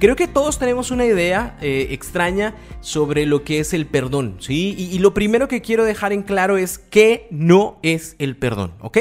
Creo que todos tenemos una idea eh, extraña sobre lo que es el perdón, ¿sí? Y, y lo primero que quiero dejar en claro es que no es el perdón, ¿ok?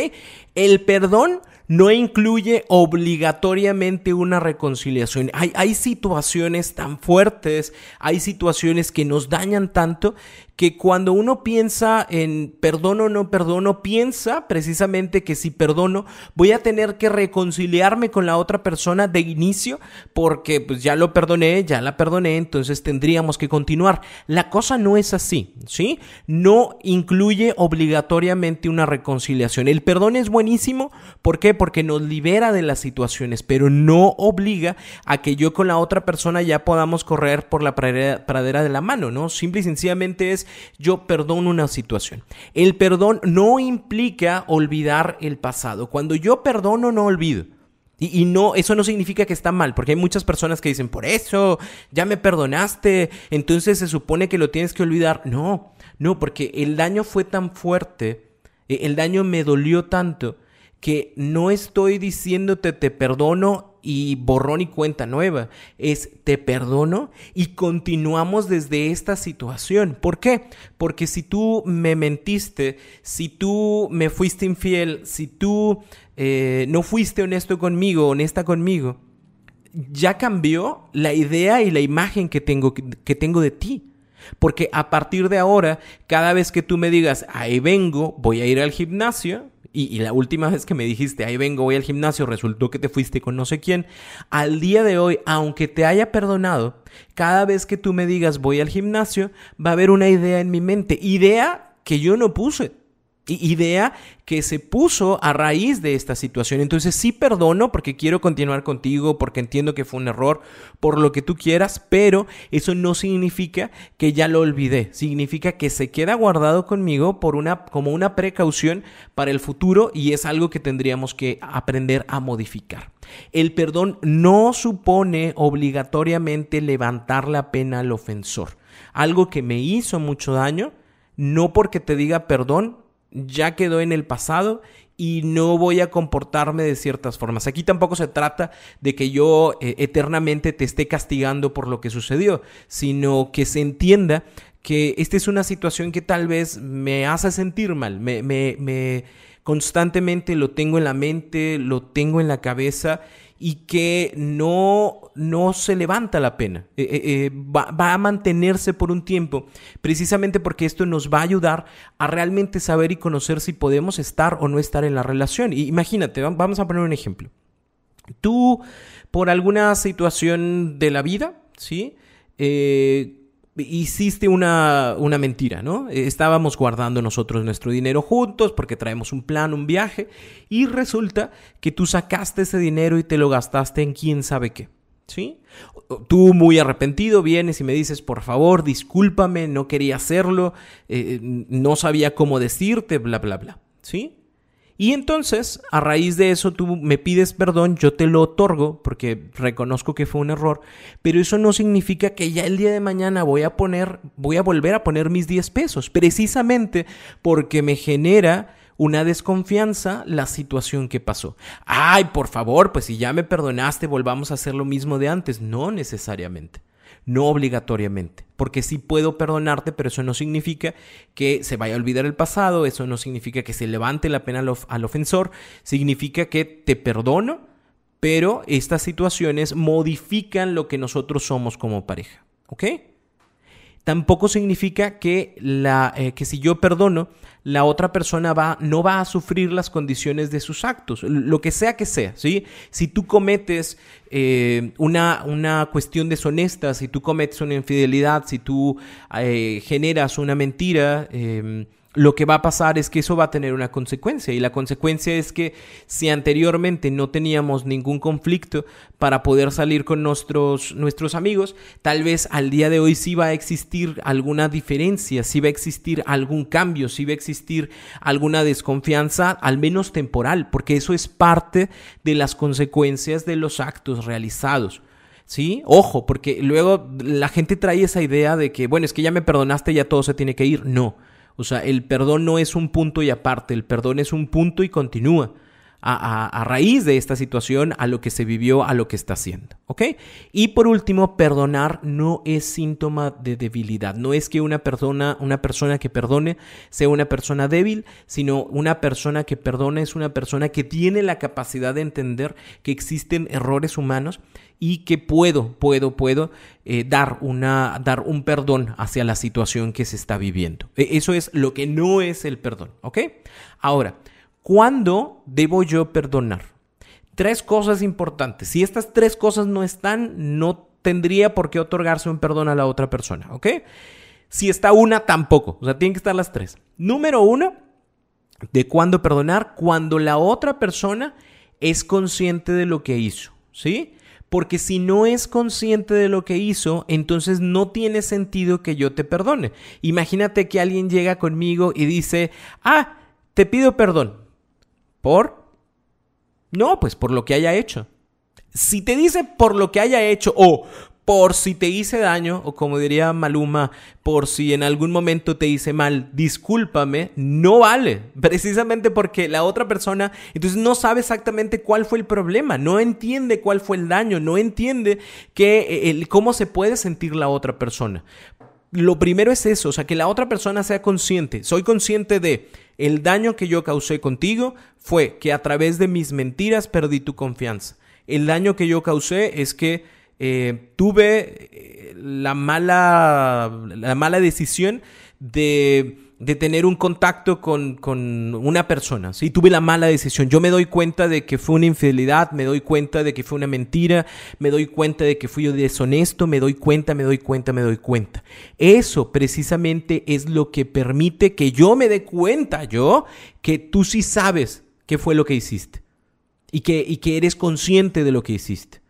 El perdón no incluye obligatoriamente una reconciliación. Hay, situaciones tan fuertes, hay situaciones que nos dañan tanto que cuando uno piensa en perdono o no perdono, piensa precisamente que si perdono voy a tener que reconciliarme con la otra persona de inicio porque pues ya lo perdoné, ya la perdoné, entonces tendríamos que continuar. La cosa no es así, ¿sí? No incluye obligatoriamente una reconciliación. El perdón es buenísimo, ¿por qué? Porque nos libera de las situaciones, pero no obliga a que yo con la otra persona ya podamos correr por la pradera, de la mano, ¿no? Simple y sencillamente es yo perdono una situación. El perdón no implica olvidar el pasado. Cuando yo perdono, no olvido. Y, no, eso no significa que está mal, porque hay muchas personas que dicen, por eso, ya me perdonaste, entonces se supone que lo tienes que olvidar. No, no, porque el daño fue tan fuerte, e, el daño me dolió tanto, que no estoy diciéndote te perdono y borrón y cuenta nueva. Es te perdono y continuamos desde esta situación. ¿Por qué? Porque si tú me mentiste, si tú me fuiste infiel, si tú eh, no fuiste honesto conmigo, honesta conmigo, ya cambió la idea y la imagen que tengo, que tengo de ti. Porque a partir de ahora, cada vez que tú me digas, ahí vengo, voy a ir al gimnasio, y, la última vez que me dijiste, ahí vengo, voy al gimnasio, resultó que te fuiste con no sé quién, al día de hoy, aunque te haya perdonado, cada vez que tú me digas voy al gimnasio, va a haber una idea en mi mente, idea que yo no puse idea que se puso a raíz de esta situación. Entonces sí perdono porque quiero continuar contigo, porque entiendo que fue un error, por lo que tú quieras, pero eso no significa que ya lo olvidé. Significa que se queda guardado conmigo por una, como una precaución para el futuro y es algo que tendríamos que aprender a modificar. El perdón no supone obligatoriamente levantar la pena al ofensor. Algo que me hizo mucho daño, no porque te diga perdón, ya quedó en el pasado y no voy a comportarme de ciertas formas. Aquí tampoco se trata de que yo eh, eternamente te esté castigando por lo que sucedió, sino que se entienda que esta es una situación que tal vez me hace sentir mal, me, me, me constantemente lo tengo en la mente, lo tengo en la cabeza y que no, no se levanta la pena. Eh, eh, eh, va, a mantenerse por un tiempo, precisamente porque esto nos va a ayudar a realmente saber y conocer si podemos estar o no estar en la relación. Imagínate, vamos a poner un ejemplo. Tú, por alguna situación de la vida, ¿sí? Hiciste una, una, mentira, ¿no? Estábamos guardando nosotros nuestro dinero juntos porque traemos un plan, un viaje, y resulta que tú sacaste ese dinero y te lo gastaste en quién sabe qué, ¿sí? Tú muy arrepentido vienes y me dices, por favor, discúlpame, no quería hacerlo, eh, no sabía cómo decirte, bla, bla, bla, ¿sí? Y entonces, a raíz de eso, tú me pides perdón, yo te lo otorgo porque reconozco que fue un error, pero eso no significa que ya el día de mañana voy a poner, voy a volver a poner mis 10 pesos, precisamente porque me genera una desconfianza la situación que pasó. Ay, por favor, pues si ya me perdonaste, volvamos a hacer lo mismo de antes. No necesariamente no obligatoriamente, porque sí puedo perdonarte, pero eso no significa que se vaya a olvidar el pasado, eso no significa que se levante la pena al, ofensor, significa que te perdono, pero estas situaciones modifican lo que nosotros somos como pareja, ¿ok? Tampoco significa que, la, eh, que si yo perdono, la otra persona va, no va a sufrir las condiciones de sus actos, lo que sea que sea, ¿sí? Si tú cometes eh, una, una cuestión deshonesta, si tú cometes una infidelidad, si tú eh, generas una mentira, em, lo que va a pasar es que eso va a tener una consecuencia y la consecuencia es que si anteriormente no teníamos ningún conflicto para poder salir con nuestros, nuestros amigos, tal vez al día de hoy sí va a existir alguna diferencia, sí va a existir algún cambio, sí va a existir alguna desconfianza, al menos temporal, porque eso es parte de las consecuencias de los actos realizados. ¿Sí? Ojo, porque luego la gente trae esa idea de que, bueno, es que ya me perdonaste, ya todo se tiene que ir. No. O sea, el perdón no es un punto y aparte, el perdón es un punto y continúa. A, raíz de esta situación, a lo que se vivió, a lo que está haciendo. ¿Ok? Y por último, perdonar no es síntoma de debilidad. No es que una persona, una persona que perdone sea una persona débil, sino una persona que perdona es una persona que tiene la capacidad de entender que existen errores humanos y que puedo, puedo, puedo eh, dar, una, dar un perdón hacia la situación que se está viviendo. E, eso es lo que no es el perdón, ¿ok? Ahora, ¿cuándo debo yo perdonar? Tres cosas importantes. Si estas tres cosas no están, no tendría por qué otorgarse un perdón a la otra persona, ¿ok? Si está una, tampoco. O sea, tienen que estar las tres. Número uno, de cuándo perdonar, cuando la otra persona es consciente de lo que hizo, ¿sí? Porque si no es consciente de lo que hizo, entonces no tiene sentido que yo te perdone. Imagínate que alguien llega conmigo y dice, ah, te pido perdón. ¿Por? No, pues por lo que haya hecho. Si te dice por lo que haya hecho o por si te hice daño, o como diría Maluma, por si en algún momento te hice mal, discúlpame, no vale. Precisamente porque la otra persona entonces no sabe exactamente cuál fue el problema, no entiende cuál fue el daño, no entiende que, eh, cómo se puede sentir la otra persona. Lo primero es eso, o sea, que la otra persona sea consciente. Soy consciente de el daño que yo causé contigo fue que a través de mis mentiras perdí tu confianza. El daño que yo causé es que eh, tuve eh, la mala, la mala decisión de, tener un contacto con, una persona. ¿sí? Tuve la mala decisión. Yo me doy cuenta de que fue una infidelidad, me doy cuenta de que fue una mentira, me doy cuenta de que fui deshonesto, me doy cuenta, me doy cuenta, me doy cuenta. Eso precisamente es lo que permite que yo me dé cuenta, yo, que tú sí sabes qué fue lo que hiciste y que, y que eres consciente de lo que hiciste.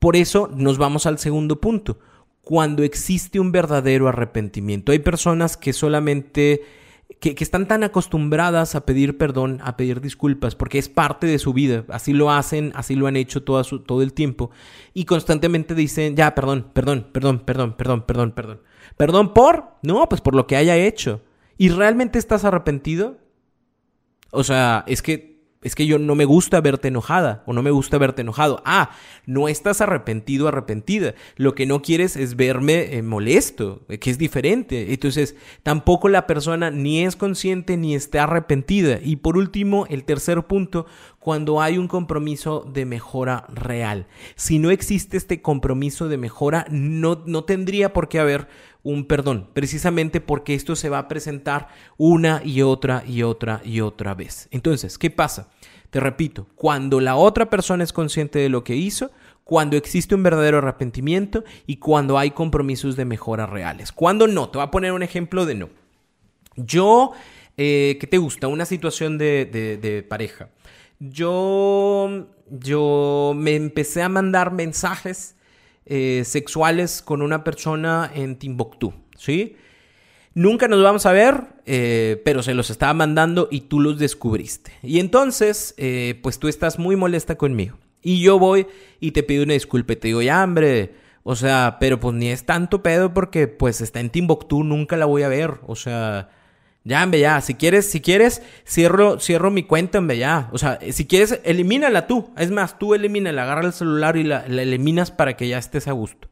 Por eso nos vamos al segundo punto. Cuando existe un verdadero arrepentimiento. Hay personas que solamente... Que, están tan acostumbradas a pedir perdón, a pedir disculpas, porque es parte de su vida. Así lo hacen, así lo han hecho todo, el tiempo. Y constantemente dicen, ya, perdón, perdón, perdón, perdón, perdón, perdón, perdón. ¿Perdón por? No, pues por lo que haya hecho. ¿Y realmente estás arrepentido? O sea, es que es que yo no me gusta verte enojada o no me gusta verte enojado. Ah, no estás arrepentido, arrepentida. Lo que no quieres es verme eh, molesto, eh, que es diferente. Entonces, tampoco la persona ni es consciente ni está arrepentida. Y por último, el tercer punto, cuando hay un compromiso de mejora real. Si no existe este compromiso de mejora, no, no tendría por qué haber un perdón, precisamente porque esto se va a presentar una y otra y otra y otra vez. Entonces, ¿qué pasa? Te repito, cuando la otra persona es consciente de lo que hizo, cuando existe un verdadero arrepentimiento y cuando hay compromisos de mejora reales. Cuando no, te voy a poner un ejemplo de no. Yo, eh, ¿qué te gusta? Una situación de, de pareja. Yo, yo me empecé a mandar mensajes eh, sexuales con una persona en Timbuktu, ¿sí? Nunca nos vamos a ver, eh, pero se los estaba mandando y tú los descubriste. Y entonces, eh, pues tú estás muy molesta conmigo. Y yo voy y te pido una disculpa y te digo, ya, hombre, o sea, pero pues ni es tanto pedo porque pues está en Timbuktu, nunca la voy a ver. O sea, ya, hombre, ya. Si quieres, si quieres, cierro, cierro mi cuenta, hombre, ya. O sea, si quieres, elimínala tú. Es más, tú elimínala, agarra el celular y la eliminas para que ya estés a gusto.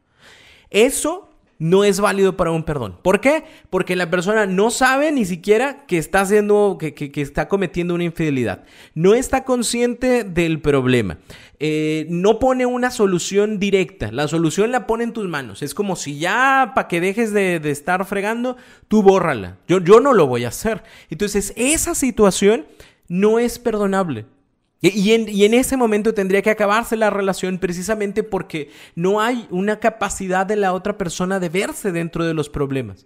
Eso no es válido para un perdón. ¿Por qué? Porque la persona no sabe ni siquiera que está haciendo, que, que, está cometiendo una infidelidad. No está consciente del problema. Eh, no pone una solución directa. La solución la pone en tus manos. Es como si ya para que dejes de, de, estar fregando, tú bórrala. Yo, yo no lo voy a hacer. Entonces, esa situación no es perdonable. Y en, ese momento tendría que acabarse la relación precisamente porque no hay una capacidad de la otra persona de verse dentro de los problemas.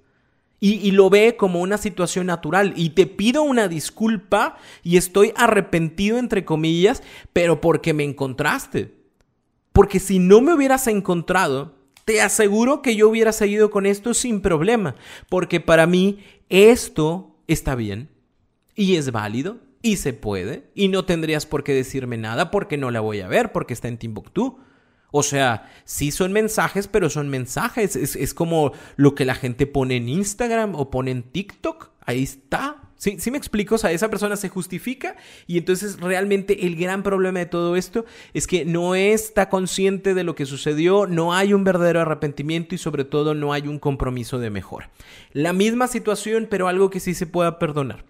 y, lo ve como una situación natural y te pido una disculpa y estoy arrepentido entre comillas, pero porque me encontraste. Porque si no me hubieras encontrado, te aseguro que yo hubiera seguido con esto sin problema, porque para mí esto está bien y es válido y se puede y no tendrías por qué decirme nada porque no la voy a ver porque está en Timbuktu. O sea, sí son mensajes, pero son mensajes. Es, como lo que la gente pone en Instagram o pone en TikTok. Ahí está. Sí, sí me explico, o sea, esa persona se justifica y entonces realmente el gran problema de todo esto es que no está consciente de lo que sucedió, no hay un verdadero arrepentimiento y sobre todo no hay un compromiso de mejora. La misma situación, pero algo que sí se pueda perdonar.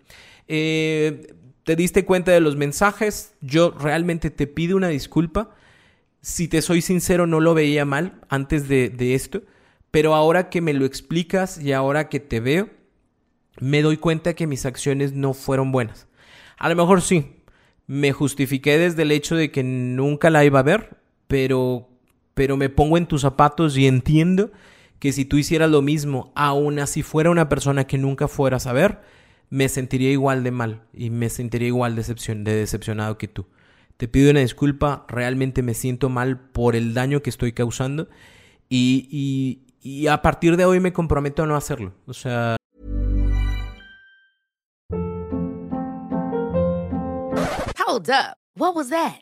Eh, te diste cuenta de los mensajes, yo realmente te pido una disculpa si te soy sincero, no lo veía mal antes de, esto, pero ahora que me lo explicas y ahora que te veo, me doy cuenta que mis acciones no fueron buenas. A lo mejor sí, me justifiqué desde el hecho de que nunca la iba a ver, pero, pero me pongo en tus zapatos y entiendo que si tú hicieras lo mismo, aun así fuera una persona que nunca fueras a ver, me sentiría igual de mal y me sentiría igual de decepcionado que tú. Te pido una disculpa, realmente me siento mal por el daño que estoy causando y, y, a partir de hoy me comprometo a no hacerlo. O sea... Hold up. What was that?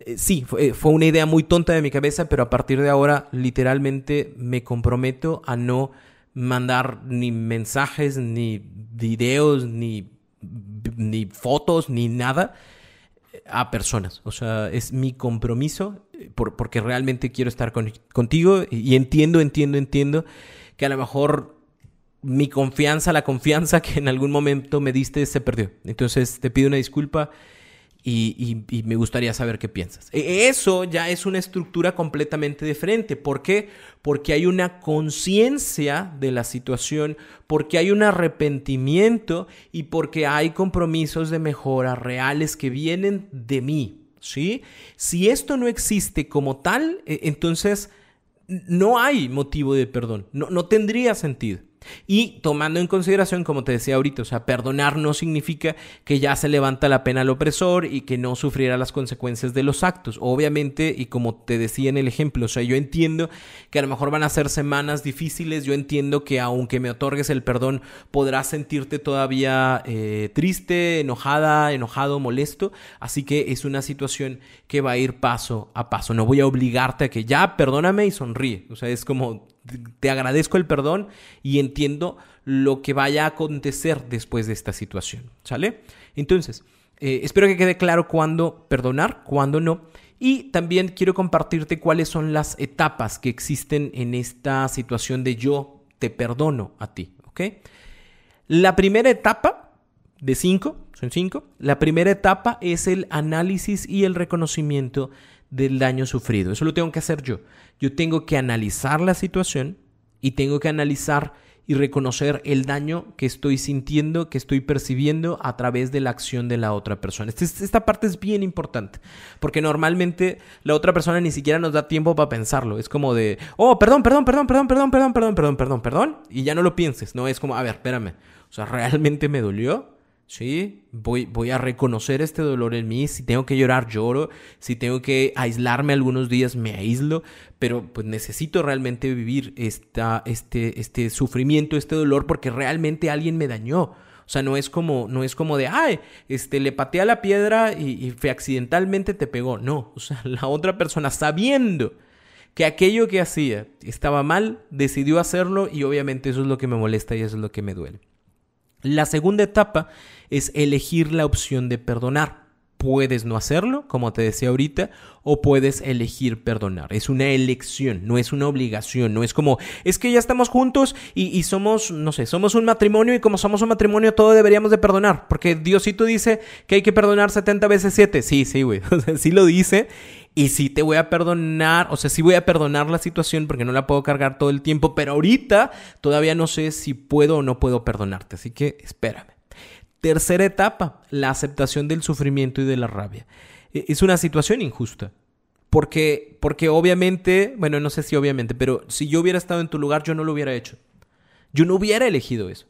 Eh, sí, eh, fue, una idea muy tonta de mi cabeza, pero a partir de ahora literalmente me comprometo a no mandar ni mensajes, ni videos, ni, ni fotos, ni nada eh, a personas. O sea, es mi compromiso porque realmente quiero estar contigo y entiendo, entiendo, entiendo que a lo mejor mi confianza, la confianza que en algún momento me diste se perdió. Entonces te pido una disculpa y, me gustaría saber qué piensas. E, eso ya es una estructura completamente diferente. ¿Por qué? Porque hay una conciencia de la situación, porque hay un arrepentimiento y porque hay compromisos de mejora reales que vienen de mí. ¿Sí? Si esto no existe como tal, e, entonces no hay motivo de perdón. No, no tendría sentido. Y tomando en consideración, como te decía ahorita, o sea, perdonar no significa que ya se levanta la pena al opresor y que no sufriera las consecuencias de los actos. Obviamente, y como te decía en el ejemplo, o sea, yo entiendo que a lo mejor van a ser semanas difíciles, yo entiendo que aunque me otorgues el perdón, podrás sentirte todavía eh, triste, enojada, enojado, molesto. Así que es una situación que va a ir paso a paso. No voy a obligarte a que ya perdóname y sonríe. O sea, es como te agradezco el perdón y entiendo lo que vaya a acontecer después de esta situación. ¿Sale? Entonces, eh, espero que quede claro cuándo perdonar, cuándo no. Y también quiero compartirte cuáles son las etapas que existen en esta situación de yo te perdono a ti. ¿Ok? La primera etapa de cinco, son cinco, la primera etapa es el análisis y el reconocimiento del daño sufrido. Eso lo tengo que hacer yo. Yo tengo que analizar la situación y tengo que analizar y reconocer el daño que estoy sintiendo, que estoy percibiendo a través de la acción de la otra persona. Esta, parte es bien importante, porque normalmente la otra persona ni siquiera nos da tiempo para pensarlo. Es como de, oh, perdón, perdón, perdón, perdón, perdón, perdón, perdón, perdón, perdón, perdón, y ya no lo pienses. No, es como, a ver, espérame. O sea, ¿realmente me dolió? ¿Sí? Voy, voy a reconocer este dolor en mí. Si tengo que llorar, lloro. Si tengo que aislarme algunos días, me aíslo. Pero pues necesito realmente vivir esta, este, este sufrimiento, este dolor, porque realmente alguien me dañó. O sea, no es como, no es como de, ay, este, le pateé a la piedra y, y accidentalmente te pegó. No, o sea, la otra persona sabiendo que aquello que hacía estaba mal, decidió hacerlo y obviamente eso es lo que me molesta y eso es lo que me duele. La segunda etapa es elegir la opción de perdonar. Puedes no hacerlo, como te decía ahorita, o puedes elegir perdonar. Es una elección, no es una obligación, no es como, es que ya estamos juntos y, somos, no sé, somos un matrimonio y como somos un matrimonio todo deberíamos de perdonar, porque Diosito dice que hay que perdonar 70 veces 7. Sí, sí, güey, sí lo dice y sí te voy a perdonar, o sea, sí voy a perdonar la situación porque no la puedo cargar todo el tiempo, pero ahorita todavía no sé si puedo o no puedo perdonarte, así que espérame. Tercera etapa, la aceptación del sufrimiento y de la rabia. E, es una situación injusta. Porque, porque obviamente, bueno, no sé si obviamente, pero si yo hubiera estado en tu lugar, yo no lo hubiera hecho. Yo no hubiera elegido eso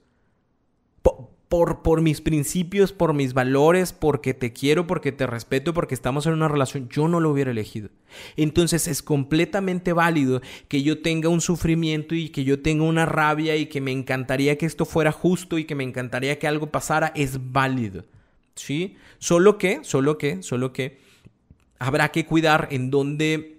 por, por mis principios, por mis valores, porque te quiero, porque te respeto, porque estamos en una relación, yo no lo hubiera elegido. Entonces es completamente válido que yo tenga un sufrimiento y que yo tenga una rabia y que me encantaría que esto fuera justo y que me encantaría que algo pasara, es válido. ¿Sí? Solo que, solo que, solo que habrá que cuidar en dónde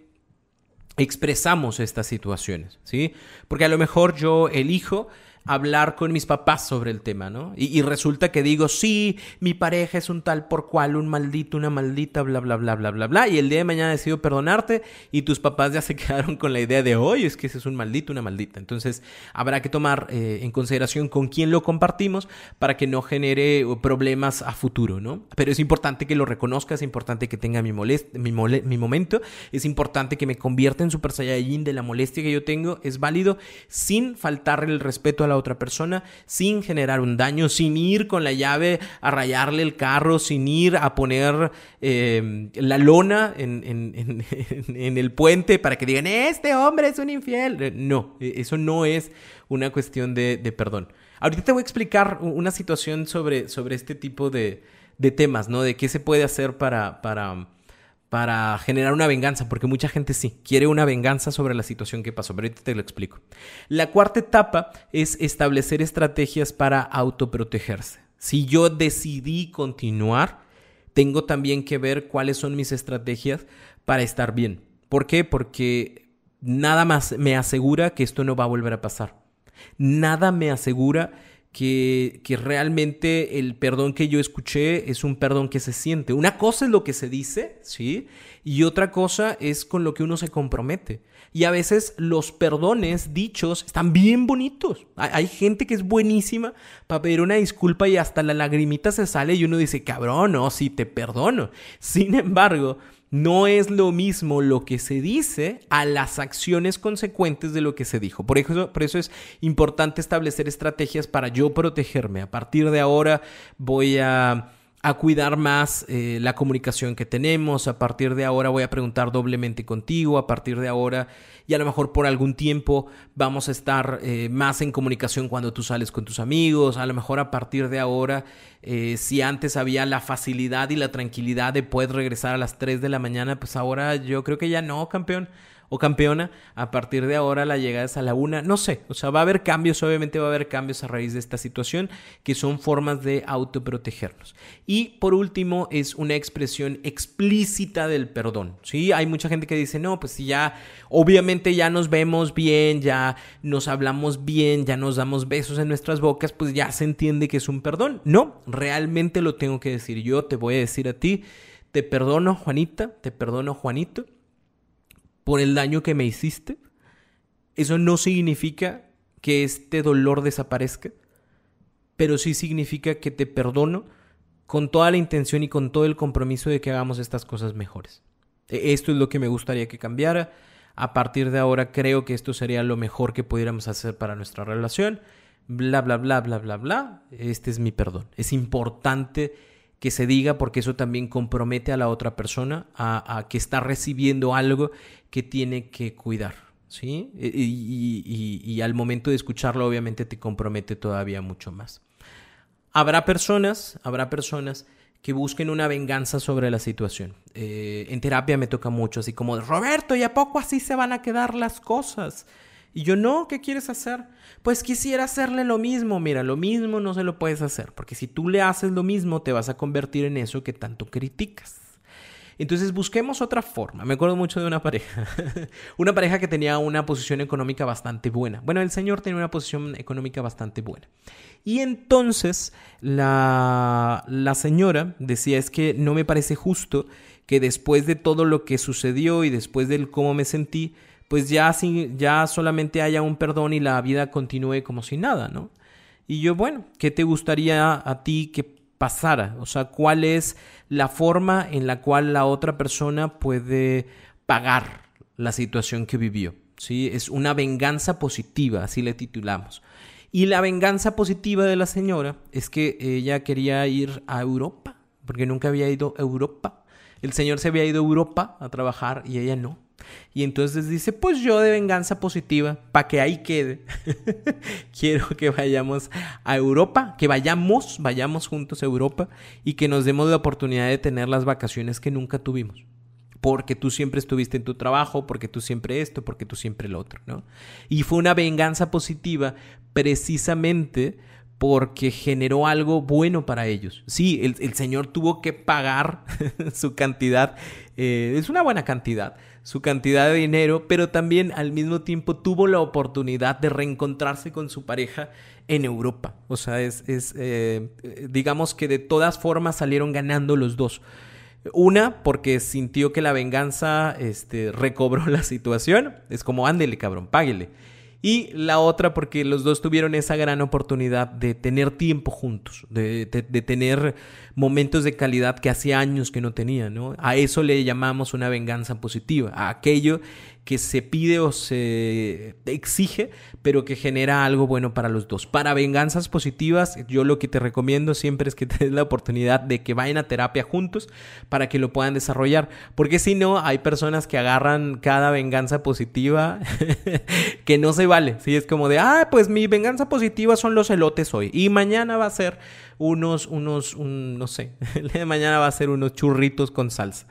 expresamos estas situaciones, ¿sí? Porque a lo mejor yo elijo hablar con mis papás sobre el tema, ¿no? Y, resulta que digo, sí, mi pareja es un tal por cual, un maldito, una maldita, bla, bla, bla, bla, bla, bla, y el día de mañana decido perdonarte y tus papás ya se quedaron con la idea de, oye, es que ese es un maldito, una maldita. Entonces, habrá que tomar eh, en consideración con quién lo compartimos para que no genere problemas a futuro, ¿no? Pero es importante que lo reconozca, es importante que tenga mi, molest mi, mi momento, es importante que me convierta en Super Saiyajin de la molestia que yo tengo, es válido sin faltarle el respeto a la otra persona sin generar un daño, sin ir con la llave a rayarle el carro, sin ir a poner eh, la lona en, el puente para que digan, este hombre es un infiel. No, e, eso no es una cuestión de, perdón. Ahorita te voy a explicar una situación sobre, sobre este tipo de, de temas, ¿no? De qué se puede hacer para para generar una venganza, porque mucha gente sí quiere una venganza sobre la situación que pasó, pero ahorita te lo explico. La cuarta etapa es establecer estrategias para autoprotegerse. Si yo decidí continuar, tengo también que ver cuáles son mis estrategias para estar bien. ¿Por qué? Porque nada más me asegura que esto no va a volver a pasar. Nada me asegura que, que, realmente el perdón que yo escuché es un perdón que se siente. Una cosa es lo que se dice, ¿sí? Y otra cosa es con lo que uno se compromete. Y a veces los perdones dichos están bien bonitos. Hay, gente que es buenísima para pedir una disculpa y hasta la lagrimita se sale y uno dice, cabrón, no, sí te perdono. Sin embargo, no es lo mismo lo que se dice a las acciones consecuentes de lo que se dijo. Por eso, por eso es importante establecer estrategias para yo protegerme. A partir de ahora voy a a cuidar más eh, la comunicación que tenemos. A partir de ahora voy a preguntar doblemente contigo. A partir de ahora, y a lo mejor por algún tiempo vamos a estar eh, más en comunicación cuando tú sales con tus amigos. A lo mejor a partir de ahora, eh, si antes había la facilidad y la tranquilidad de poder regresar a las 3 de la mañana, pues ahora yo creo que ya no, campeón o campeona, a partir de ahora la llegada es a la una, no sé, o sea, va a haber cambios, obviamente va a haber cambios a raíz de esta situación, que son formas de autoprotegernos. Y por último, es una expresión explícita del perdón, ¿sí? Hay mucha gente que dice, no, pues si ya, obviamente ya nos vemos bien, ya nos hablamos bien, ya nos damos besos en nuestras bocas, pues ya se entiende que es un perdón. No, realmente lo tengo que decir yo, te voy a decir a ti, te perdono Juanita, te perdono Juanito por el daño que me hiciste, eso no significa que este dolor desaparezca, pero sí significa que te perdono con toda la intención y con todo el compromiso de que hagamos estas cosas mejores. E, esto es lo que me gustaría que cambiara. A partir de ahora creo que esto sería lo mejor que pudiéramos hacer para nuestra relación. Bla, bla, bla, bla, bla, bla. Este es mi perdón. Es importante que se diga porque eso también compromete a la otra persona a, que está recibiendo algo que tiene que cuidar. ¿sí? E, y, al momento de escucharlo obviamente te compromete todavía mucho más. Habrá personas, habrá personas que busquen una venganza sobre la situación. Eh, en terapia me toca mucho, así como, Roberto, ¿y a poco así se van a quedar las cosas? Y yo, no, ¿qué quieres hacer? Pues quisiera hacerle lo mismo. Mira, lo mismo no se lo puedes hacer, porque si tú le haces lo mismo, te vas a convertir en eso que tanto criticas. Entonces busquemos otra forma. Me acuerdo mucho de una pareja, una pareja que tenía una posición económica bastante buena. Bueno, el señor tenía una posición económica bastante buena. Y entonces la, la señora decía, es que no me parece justo que después de todo lo que sucedió y después del cómo me sentí, pues ya, ya solamente haya un perdón y la vida continúe como si nada, ¿no? Y yo, bueno, ¿qué te gustaría a ti que pasara? O sea, ¿cuál es la forma en la cual la otra persona puede pagar la situación que vivió? ¿Sí? Es una venganza positiva, así le titulamos. Y la venganza positiva de la señora es que ella quería ir a Europa, porque nunca había ido a Europa. El señor se había ido a Europa a trabajar y ella no. Y entonces dice, pues yo de venganza positiva, para que ahí quede, quiero que vayamos a Europa, que vayamos, vayamos juntos a Europa y que nos demos la oportunidad de tener las vacaciones que nunca tuvimos. Porque tú siempre estuviste en tu trabajo, porque tú siempre esto, porque tú siempre lo otro, ¿no? Y fue una venganza positiva precisamente porque generó algo bueno para ellos. Sí, el, Señor tuvo que pagar su cantidad, eh, es una buena cantidad, su cantidad de dinero, pero también al mismo tiempo tuvo la oportunidad de reencontrarse con su pareja en Europa. O sea, es, eh, digamos que de todas formas salieron ganando los dos. Una, porque sintió que la venganza este, recobró la situación. Es como, ándele, cabrón, páguele. Y la otra porque los dos tuvieron esa gran oportunidad de tener tiempo juntos, de, de, tener momentos de calidad que hacía años que no tenían, ¿no? A eso le llamamos una venganza positiva, a aquello que se pide o se exige, pero que genera algo bueno para los dos. Para venganzas positivas, yo lo que te recomiendo siempre es que te des la oportunidad de que vayan a terapia juntos para que lo puedan desarrollar, porque si no, hay personas que agarran cada venganza positiva que no se vale, si es como de, ah, pues mi venganza positiva son los elotes hoy y mañana va a ser unos, unos, no sé, mañana va a ser unos churritos con salsa.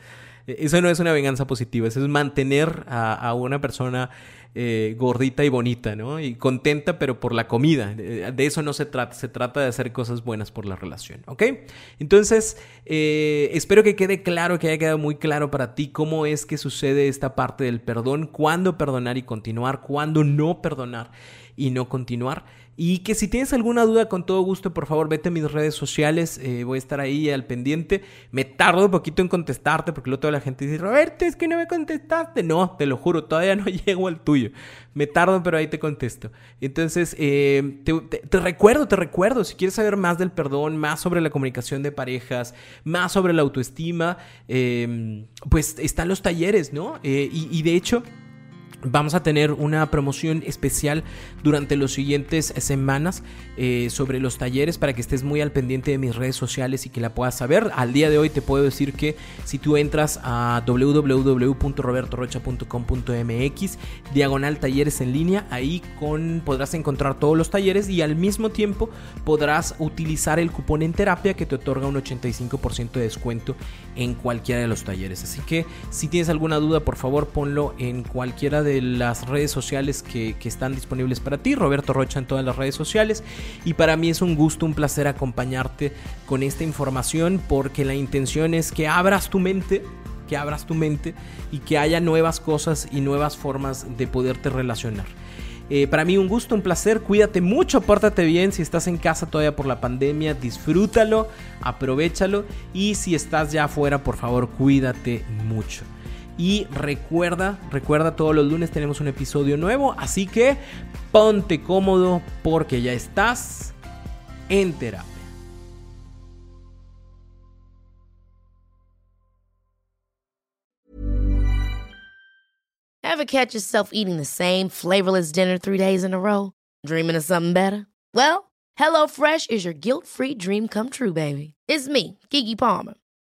E-, eso no es una venganza positiva, eso es mantener a, una persona eh, gordita y bonita, ¿no? Y contenta, pero por la comida. De, eso no se trata, se trata de hacer cosas buenas por la relación, ¿ok? Entonces, eh, espero que quede claro, que haya quedado muy claro para ti cómo es que sucede esta parte del perdón, cuándo perdonar y continuar, cuándo no perdonar y no continuar. Y que si tienes alguna duda, con todo gusto, por favor, vete a mis redes sociales. Eh, voy a estar ahí al pendiente. Me tardo un poquito en contestarte porque luego toda la gente dice, Roberto, es que no me contestaste. No, te lo juro, todavía no llego al tuyo. Me tardo, pero ahí te contesto. Entonces, eh, te, recuerdo, te recuerdo, si quieres saber más del perdón, más sobre la comunicación de parejas, más sobre la autoestima, eh, pues están los talleres, ¿no? y, y de hecho... Vamos a tener una promoción especial durante las siguientes semanas eh, sobre los talleres para que estés muy al pendiente de mis redes sociales y que la puedas saber. Al día de hoy te puedo decir que si tú entras a www.robertorocha.com.mx diagonal talleres en línea, ahí podrás encontrar todos los talleres y al mismo tiempo podrás utilizar el cupón en terapia que te otorga un 85% de descuento en cualquiera de los talleres. Así que si tienes alguna duda, por favor ponlo en cualquiera de las redes sociales que, están disponibles para ti, Roberto Rocha en todas las redes sociales. Y para mí es un gusto, un placer acompañarte con esta información porque la intención es que abras tu mente, que abras tu mente y que haya nuevas cosas y nuevas formas de poderte relacionar. Eh, para mí un gusto, un placer, cuídate mucho, pórtate bien, si estás en casa todavía por la pandemia, disfrútalo, aprovechalo y si estás ya afuera, por favor, cuídate mucho. Y recuerda, recuerda, todos los lunes tenemos un episodio nuevo, así que ponte cómodo porque ya estás en terapia. Ever catch yourself eating the same flavorless dinner three days in a row? Dreaming of something better? Well, HelloFresh is your guilt-free dream come true, baby. It's me, Kiki Palmer.